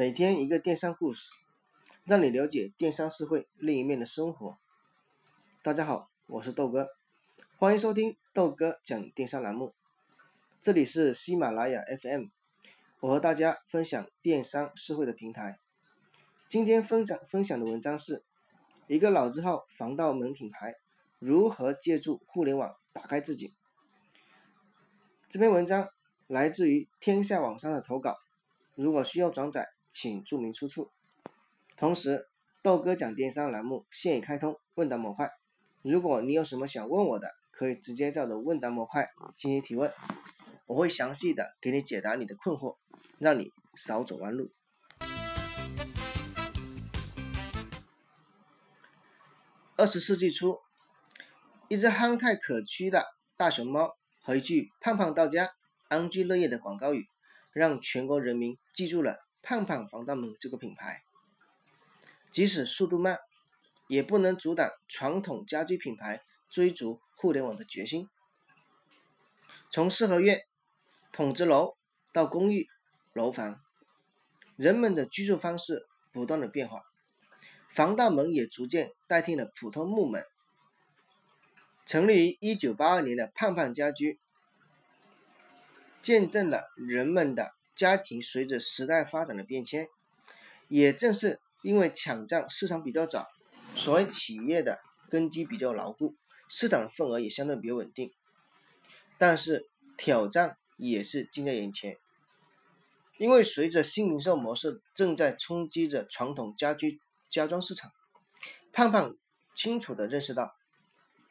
每天一个电商故事，让你了解电商社会另一面的生活。大家好，我是豆哥，欢迎收听豆哥讲电商栏目。这里是喜马拉雅 FM，我和大家分享电商社会的平台。今天分享分享的文章是一个老字号防盗门品牌如何借助互联网打开自己。这篇文章来自于天下网商的投稿，如果需要转载。请注明出处。同时，豆哥讲电商栏目现已开通问答模块，如果你有什么想问我的，可以直接在我的问答模块进行提问，我会详细的给你解答你的困惑，让你少走弯路。二十世纪初，一只憨态可掬的大熊猫和一句“胖胖到家，安居乐业”的广告语，让全国人民记住了。胖胖防盗门这个品牌，即使速度慢，也不能阻挡传统家居品牌追逐互联网的决心。从四合院、筒子楼到公寓、楼房，人们的居住方式不断的变化，防盗门也逐渐代替了普通木门。成立于一九八二年的胖胖家居，见证了人们的。家庭随着时代发展的变迁，也正是因为抢占市场比较早，所以企业的根基比较牢固，市场份额也相对比较稳定。但是挑战也是近在眼前，因为随着新零售模式正在冲击着传统家居家装市场，胖胖清楚地认识到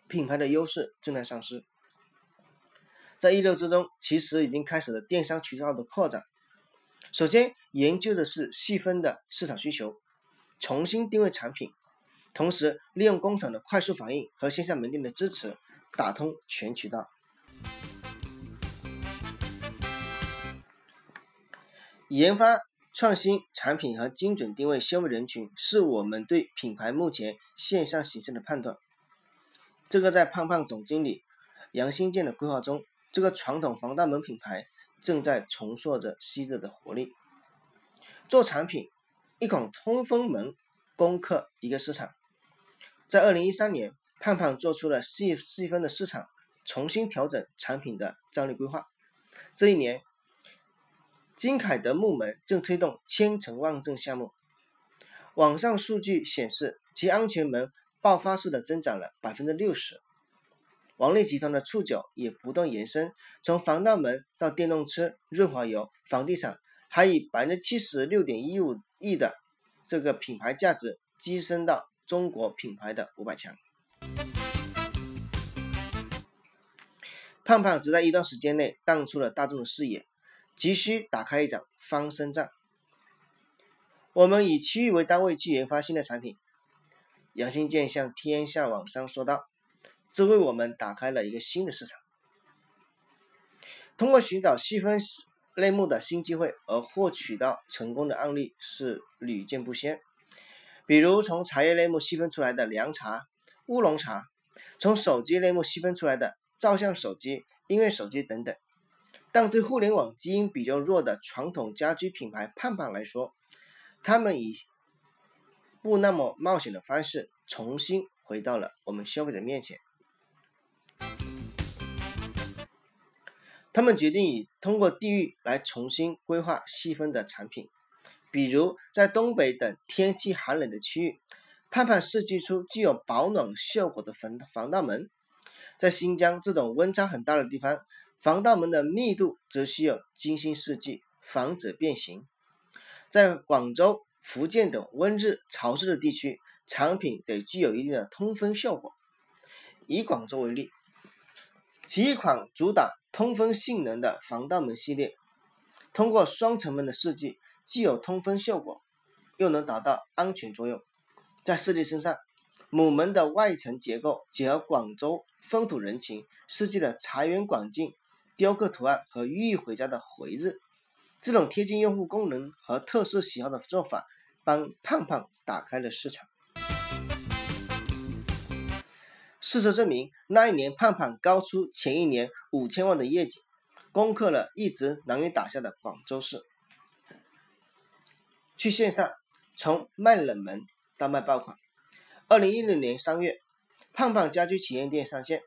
品牌的优势正在丧失。在意料之中，其实已经开始了电商渠道的扩展。首先研究的是细分的市场需求，重新定位产品，同时利用工厂的快速反应和线下门店的支持，打通全渠道。研发创新产品和精准定位消费人群，是我们对品牌目前线上形势的判断。这个在胖胖总经理杨新建的规划中，这个传统防盗门品牌。正在重塑着昔日的活力。做产品，一款通风门攻克一个市场。在二零一三年，胖胖做出了细细分的市场，重新调整产品的战略规划。这一年，金凯德木门正推动千城万镇项目。网上数据显示，其安全门爆发式的增长了百分之六十。王力集团的触角也不断延伸，从防盗门到电动车、润滑油、房地产，还以百分之七十六点一五亿的这个品牌价值跻身到中国品牌的五百强。胖胖只在一段时间内淡出了大众的视野，急需打开一场翻身仗。我们以区域为单位去研发新的产品。杨新建向天下网商说道。这为我们打开了一个新的市场。通过寻找细分类目的新机会而获取到成功的案例是屡见不鲜。比如从茶叶类目细分出来的凉茶、乌龙茶，从手机类目细分出来的照相手机、音乐手机等等。但对互联网基因比较弱的传统家居品牌胖胖来说，他们以不那么冒险的方式重新回到了我们消费者面前。他们决定以通过地域来重新规划细分的产品，比如在东北等天气寒冷的区域，盼盼设计出具有保暖效果的防防盗门；在新疆这种温差很大的地方，防盗门的密度则需要精心设计，防止变形；在广州、福建等温热潮湿的地区，产品得具有一定的通风效果。以广州为例。其一款主打通风性能的防盗门系列，通过双层门的设计，既有通风效果，又能达到安全作用。在设计身上，母门的外层结构结合广州风土人情，设计了财源广进雕刻图案和寓意回家的回日。这种贴近用户功能和特色喜好的做法，帮胖胖打开了市场。事实证明，那一年胖胖高出前一年五千万的业绩，攻克了一直难以打下的广州市。去线上，从卖冷门到卖爆款。二零一六年三月，胖胖家居旗舰店上线，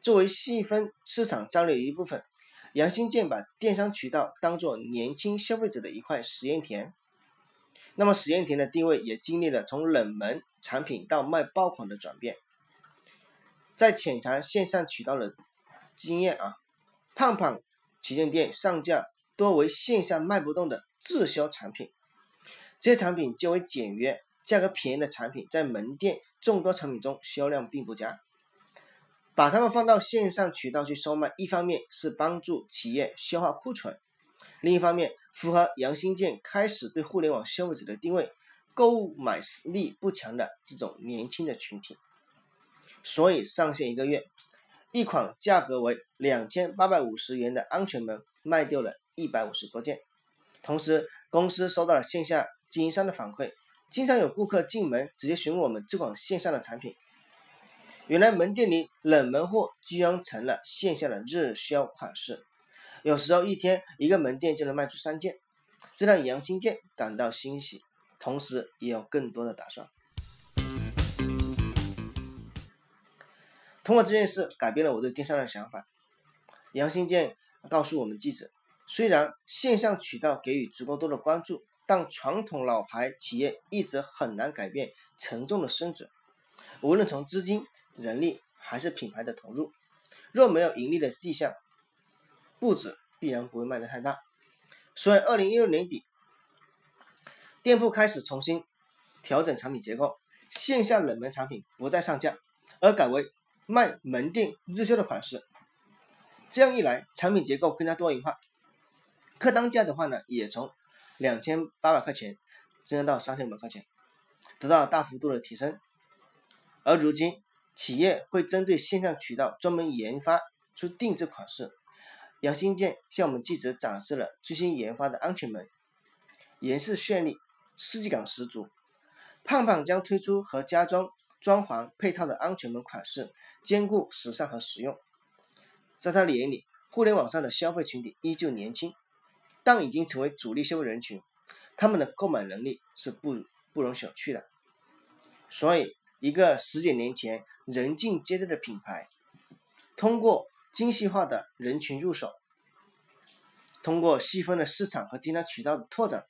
作为细分市场战略一部分，杨新建把电商渠道当做年轻消费者的一块实验田。那么实验田的定位也经历了从冷门产品到卖爆款的转变。在浅尝线上渠道的经验啊，胖胖旗舰店上架多为线下卖不动的滞销产品，这些产品较为简约。价格便宜的产品在门店众多产品中销量并不佳，把它们放到线上渠道去售卖，一方面是帮助企业消化库存，另一方面符合杨新建开始对互联网消费者的定位，购买力不强的这种年轻的群体。所以上线一个月，一款价格为两千八百五十元的安全门卖掉了一百五十多件，同时公司收到了线下经营商的反馈。经常有顾客进门直接询问我们这款线上的产品，原来门店里冷门货居然成了线下的热销款式，有时候一天一个门店就能卖出三件，这让杨新建感到欣喜，同时也有更多的打算。通过这件事改变了我对电商的想法。杨新建告诉我们记者，虽然线上渠道给予足够多的关注。但传统老牌企业一直很难改变沉重的身子，无论从资金、人力还是品牌的投入，若没有盈利的迹象，步子必然不会迈得太大。所以，二零一六年底，店铺开始重新调整产品结构，线下冷门产品不再上架，而改为卖门店热销的款式。这样一来，产品结构更加多元化，客单价的话呢，也从两千八百块钱增加到三千五百块钱，得到大幅度的提升。而如今，企业会针对线上渠道专门研发出定制款式。杨新建向我们记者展示了最新研发的安全门，颜色绚丽，设计感十足。胖胖将推出和家装装潢配套的安全门款式，兼顾时尚和实用。在他眼里，互联网上的消费群体依旧年轻。但已经成为主力消费人群，他们的购买能力是不不容小觑的。所以，一个十几年前人尽皆知的品牌，通过精细化的人群入手，通过细分的市场和订单渠道的拓展，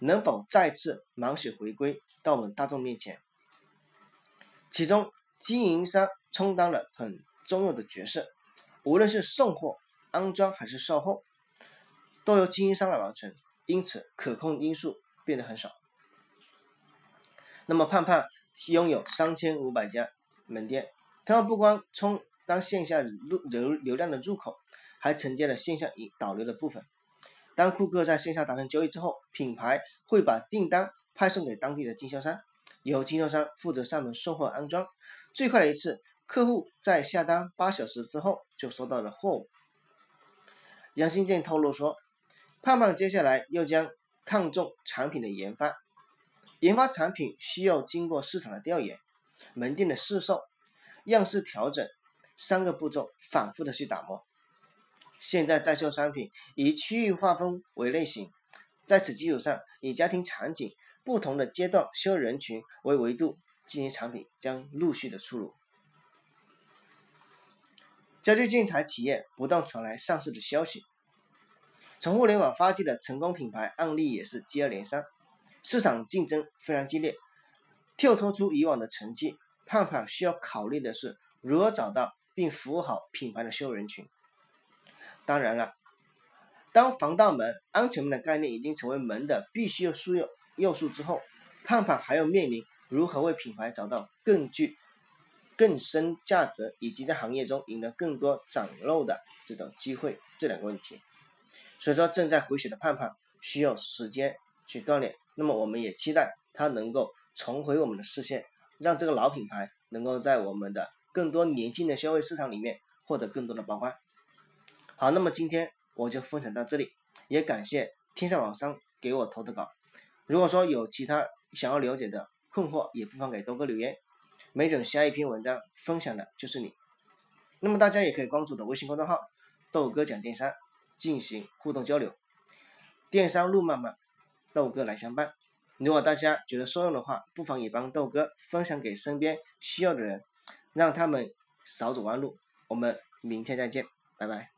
能否再次满血回归到我们大众面前？其中，经营商充当了很重要的角色，无论是送货、安装还是售后。都由经营商来完成，因此可控因素变得很少。那么胖胖拥有三千五百家门店，他们不光充当线下入流流量的入口，还承接了线下引导流的部分。当顾客在线下达成交易之后，品牌会把订单派送给当地的经销商，由经销商负责上门送货安装。最快的一次，客户在下单八小时之后就收到了货物。杨新建透露说。胖胖接下来又将看重产品的研发，研发产品需要经过市场的调研、门店的试售、样式调整三个步骤，反复的去打磨。现在在售商品以区域划分为类型，在此基础上，以家庭场景不同的阶段销售人群为维度进行产品将陆续的出炉。家居建材企业不断传来上市的消息。从互联网发迹的成功品牌案例也是接二连三，市场竞争非常激烈。跳脱出以往的成绩，胖胖需要考虑的是如何找到并服务好品牌的销售人群。当然了，当防盗门、安全门的概念已经成为门的必须要素要要素之后，胖胖还要面临如何为品牌找到更具更深价值，以及在行业中赢得更多崭露的这种机会这两个问题。所以说，正在回血的胖胖需要时间去锻炼。那么，我们也期待他能够重回我们的视线，让这个老品牌能够在我们的更多年轻的消费市场里面获得更多的曝光。好，那么今天我就分享到这里，也感谢天下网商给我投的稿。如果说有其他想要了解的困惑，也不妨给豆哥留言，没准下一篇文章分享的就是你。那么大家也可以关注我的微信公众号“豆哥讲电商”。进行互动交流，电商路漫漫，豆哥来相伴。如果大家觉得受用的话，不妨也帮豆哥分享给身边需要的人，让他们少走弯路。我们明天再见，拜拜。